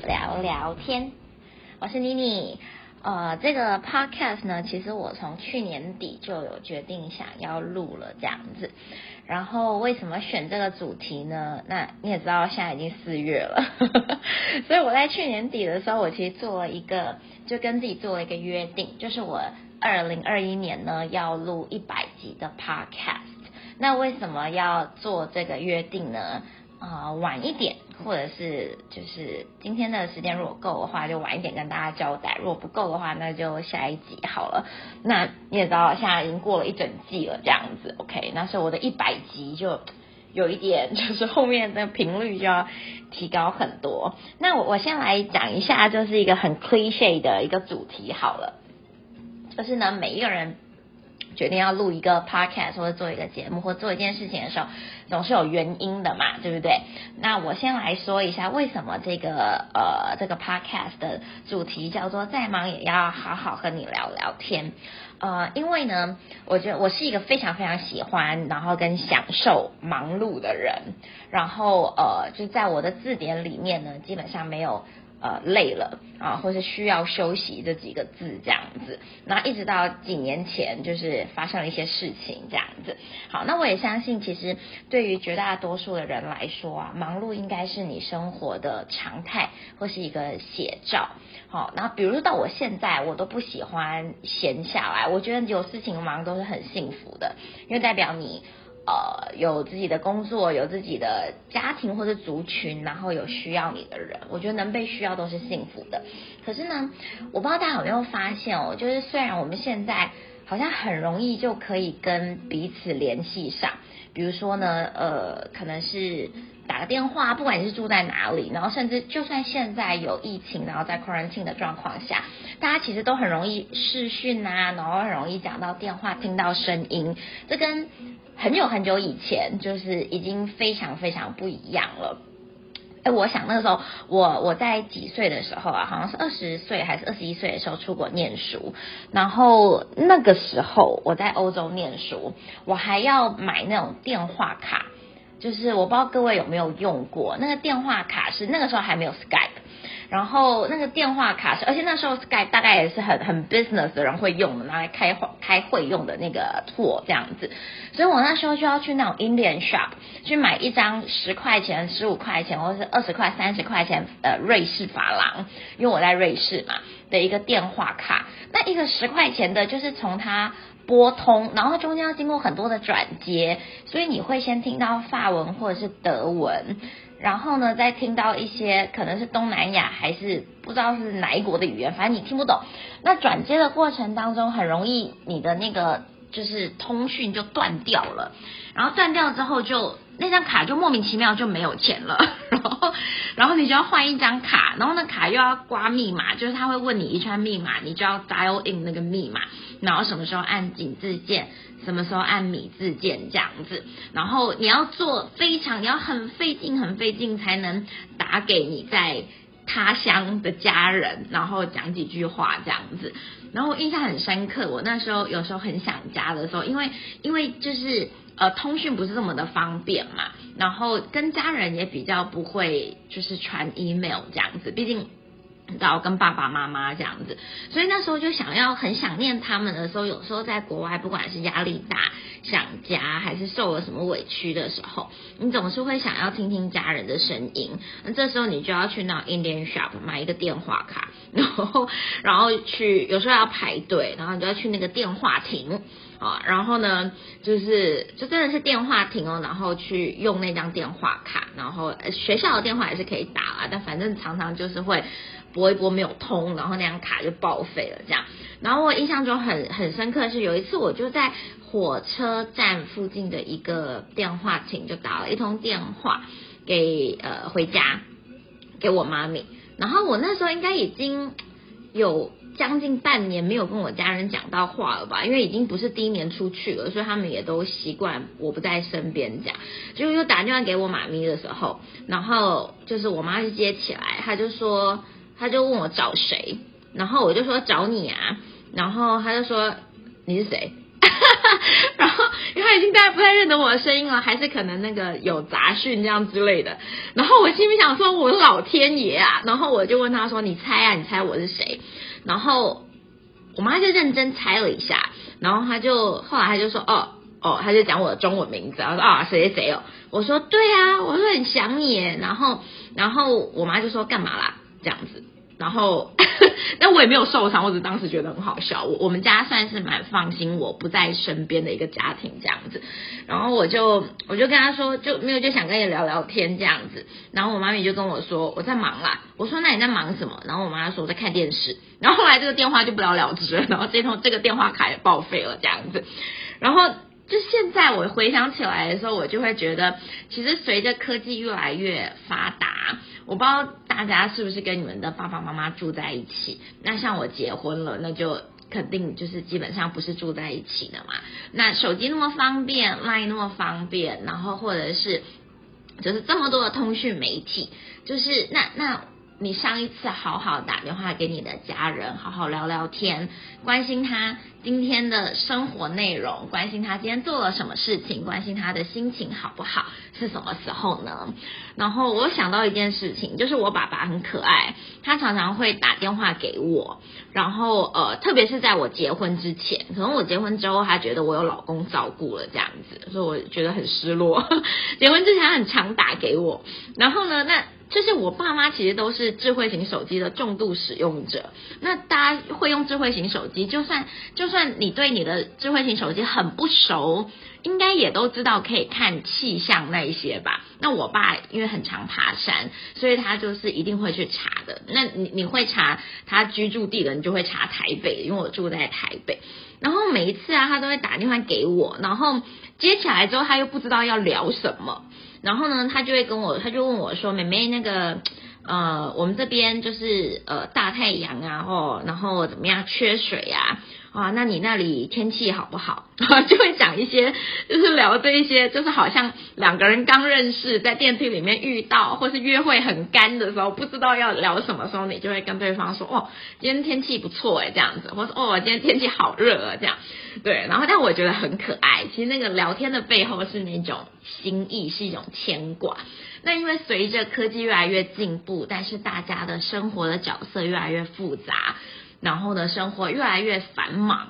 聊聊天，我是妮妮。呃，这个 podcast 呢，其实我从去年底就有决定想要录了这样子。然后为什么选这个主题呢？那你也知道，现在已经四月了，所以我在去年底的时候，我其实做了一个，就跟自己做了一个约定，就是我二零二一年呢要录一百集的 podcast。那为什么要做这个约定呢？啊，晚一点，或者是就是今天的时间如果够的话，就晚一点跟大家交代；如果不够的话，那就下一集好了。那你也知道，现在已经过了一整季了，这样子，OK？那是我的一百集，就有一点，就是后面的频率就要提高很多。那我我先来讲一下，就是一个很 cliche 的一个主题好了，就是呢，每一个人。决定要录一个 podcast 或者做一个节目或做一件事情的时候，总是有原因的嘛，对不对？那我先来说一下为什么这个呃这个 podcast 的主题叫做再忙也要好好和你聊聊天。呃，因为呢，我觉得我是一个非常非常喜欢然后跟享受忙碌的人，然后呃就在我的字典里面呢，基本上没有。呃，累了啊，或是需要休息这几个字这样子，那一直到几年前，就是发生了一些事情这样子。好，那我也相信，其实对于绝大多数的人来说啊，忙碌应该是你生活的常态或是一个写照。好，然后比如说到我现在，我都不喜欢闲下来，我觉得有事情忙都是很幸福的，因为代表你。呃，有自己的工作，有自己的家庭或者族群，然后有需要你的人，我觉得能被需要都是幸福的。可是呢，我不知道大家有没有发现哦，就是虽然我们现在好像很容易就可以跟彼此联系上，比如说呢，呃，可能是打个电话，不管你是住在哪里，然后甚至就算现在有疫情，然后在 quarantine 的状况下，大家其实都很容易视讯啊，然后很容易讲到电话，听到声音，这跟很久很久以前，就是已经非常非常不一样了。哎，我想那个时候，我我在几岁的时候啊，好像是二十岁还是二十一岁的时候出国念书。然后那个时候我在欧洲念书，我还要买那种电话卡，就是我不知道各位有没有用过那个电话卡，是那个时候还没有 Skype。然后那个电话卡是，而且那时候 Skype 大概也是很很 business 的人会用的，拿来开会开会用的那个 tool 这样子。所以我那时候就要去那种 Indian shop 去买一张十块钱、十五块钱或者是二十块、三十块钱呃瑞士法郎，因为我在瑞士嘛的一个电话卡。那一个十块钱的，就是从它拨通，然后中间要经过很多的转接，所以你会先听到法文或者是德文。然后呢，再听到一些可能是东南亚还是不知道是哪一国的语言，反正你听不懂。那转接的过程当中，很容易你的那个就是通讯就断掉了。然后断掉之后，就那张卡就莫名其妙就没有钱了。然后，然后你就要换一张卡，然后那卡又要刮密码，就是他会问你一串密码，你就要 dial in 那个密码，然后什么时候按井字键。什么时候按米字键这样子，然后你要做非常，你要很费劲，很费劲才能打给你在他乡的家人，然后讲几句话这样子。然后我印象很深刻，我那时候有时候很想家的时候，因为因为就是呃通讯不是这么的方便嘛，然后跟家人也比较不会就是传 email 这样子，毕竟。然后跟爸爸妈妈这样子，所以那时候就想要很想念他们的时候，有时候在国外，不管是压力大、想家，还是受了什么委屈的时候，你总是会想要听听家人的声音。那这时候你就要去那 Indian shop 买一个电话卡，然后然后去，有时候要排队，然后你就要去那个电话亭啊，然后呢，就是就真的是电话亭哦，然后去用那张电话卡，然后学校的电话也是可以打但反正常常就是会。拨一拨没有通，然后那张卡就报废了，这样。然后我印象中很很深刻是有一次我就在火车站附近的一个电话亭就打了一通电话给呃回家给我妈咪，然后我那时候应该已经有将近半年没有跟我家人讲到话了吧，因为已经不是第一年出去了，所以他们也都习惯我不在身边讲。就又打电话给我妈咪的时候，然后就是我妈就接起来，她就说。她就问我找谁，然后我就说找你啊，然后她就说你是谁，因为他已经大概不太认得我的声音了，还是可能那个有杂讯这样之类的。然后我心里想说，我老天爷啊！然后我就问他说：“你猜啊，你猜我是谁？”然后我妈就认真猜了一下，然后他就后来他就说：“哦哦，他就讲我的中文名字，他说啊谁谁谁哦。”我说：“对啊，我说很想你。”然后然后我妈就说：“干嘛啦？”这样子。然后，但我也没有受伤，我只当时觉得很好笑。我我们家算是蛮放心我不在身边的一个家庭这样子。然后我就我就跟他说，就没有就想跟你聊聊天这样子。然后我妈咪就跟我说我在忙啦。我说那你在忙什么？然后我妈说我在看电视。然后后来这个电话就不了了之了。然后这通这个电话卡也报废了这样子。然后就现在我回想起来的时候，我就会觉得，其实随着科技越来越发达。我不知道大家是不是跟你们的爸爸妈妈住在一起？那像我结婚了，那就肯定就是基本上不是住在一起的嘛。那手机那么方便，line 那么方便，然后或者是就是这么多的通讯媒体，就是那那。你上一次好好打电话给你的家人，好好聊聊天，关心他今天的生活内容，关心他今天做了什么事情，关心他的心情好不好，是什么时候呢？然后我想到一件事情，就是我爸爸很可爱，他常常会打电话给我，然后呃，特别是在我结婚之前，可能我结婚之后，他觉得我有老公照顾了这样子，所以我觉得很失落。结婚之前很常打给我，然后呢，那。就是我爸妈其实都是智慧型手机的重度使用者。那大家会用智慧型手机，就算就算你对你的智慧型手机很不熟，应该也都知道可以看气象那一些吧？那我爸因为很常爬山，所以他就是一定会去查的。那你你会查他居住地的，你就会查台北，因为我住在台北。然后每一次啊，他都会打电话给我，然后接起来之后，他又不知道要聊什么。然后呢，他就会跟我，他就问我说：“妹妹，那个，呃，我们这边就是呃大太阳啊，哦，然后怎么样，缺水啊？啊，那你那里天气好不好？” 就会讲一些，就是聊这一些，就是好像两个人刚认识，在电梯里面遇到，或是约会很干的时候，不知道要聊什么时候，你就会跟对方说：“哦，今天天气不错哎，这样子。”或者哦，今天天气好热啊，这样。”对，然后但我觉得很可爱。其实那个聊天的背后是那种心意，是一种牵挂。那因为随着科技越来越进步，但是大家的生活的角色越来越复杂，然后呢，生活越来越繁忙。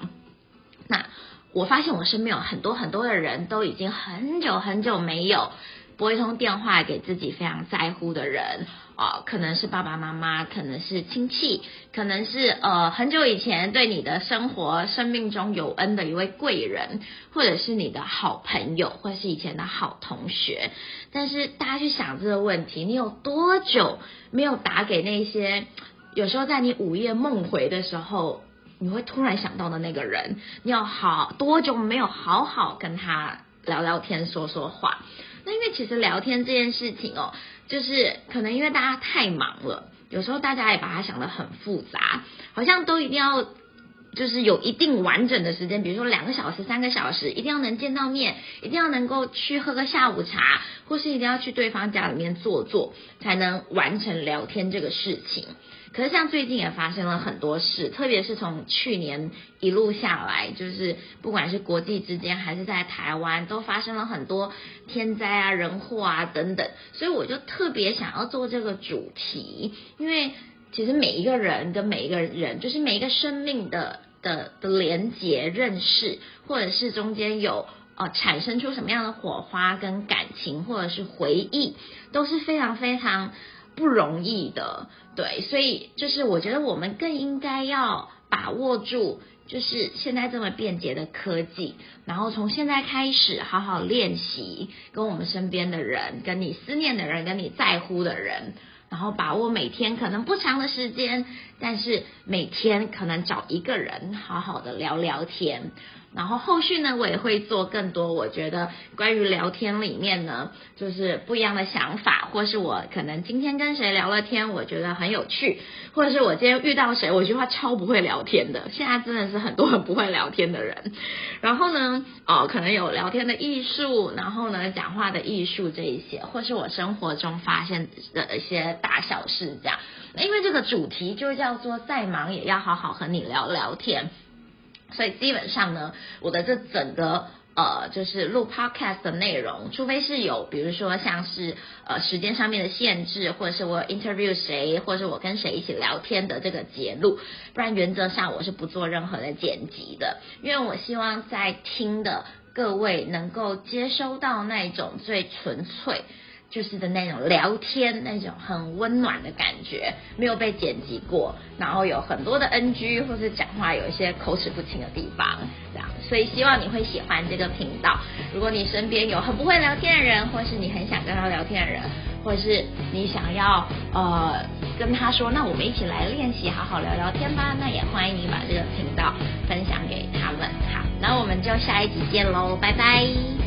那我发现我身边有很多很多的人都已经很久很久没有拨一通电话给自己非常在乎的人。啊，可能是爸爸妈妈，可能是亲戚，可能是呃很久以前对你的生活、生命中有恩的一位贵人，或者是你的好朋友，或是以前的好同学。但是大家去想这个问题，你有多久没有打给那些？有时候在你午夜梦回的时候，你会突然想到的那个人，你有好多久没有好好跟他聊聊天、说说话？那因为其实聊天这件事情哦。就是可能因为大家太忙了，有时候大家也把它想得很复杂，好像都一定要就是有一定完整的时间，比如说两个小时、三个小时，一定要能见到面，一定要能够去喝个下午茶，或是一定要去对方家里面坐坐，才能完成聊天这个事情。可是像最近也发生了很多事，特别是从去年一路下来，就是不管是国际之间还是在台湾，都发生了很多天灾啊、人祸啊等等。所以我就特别想要做这个主题，因为其实每一个人跟每一个人，就是每一个生命的的的连结、认识，或者是中间有呃产生出什么样的火花跟感情，或者是回忆，都是非常非常。不容易的，对，所以就是我觉得我们更应该要把握住，就是现在这么便捷的科技，然后从现在开始好好练习跟我们身边的人、跟你思念的人、跟你在乎的人，然后把握每天可能不长的时间，但是每天可能找一个人好好的聊聊天。然后后续呢，我也会做更多。我觉得关于聊天里面呢，就是不一样的想法，或是我可能今天跟谁聊了天，我觉得很有趣，或者是我今天遇到谁，我句话超不会聊天的。现在真的是很多很不会聊天的人。然后呢，哦，可能有聊天的艺术，然后呢，讲话的艺术这一些，或是我生活中发现的一些大小事这样。因为这个主题就叫做再忙也要好好和你聊聊天。所以基本上呢，我的这整个呃，就是录 podcast 的内容，除非是有，比如说像是呃时间上面的限制，或者是我 interview 谁，或者是我跟谁一起聊天的这个节录，不然原则上我是不做任何的剪辑的，因为我希望在听的各位能够接收到那种最纯粹。就是的那种聊天，那种很温暖的感觉，没有被剪辑过，然后有很多的 NG 或是讲话有一些口齿不清的地方，这样，所以希望你会喜欢这个频道。如果你身边有很不会聊天的人，或是你很想跟他聊天的人，或是你想要呃跟他说，那我们一起来练习，好好聊聊天吧，那也欢迎你把这个频道分享给他们。好，那我们就下一集见喽，拜拜。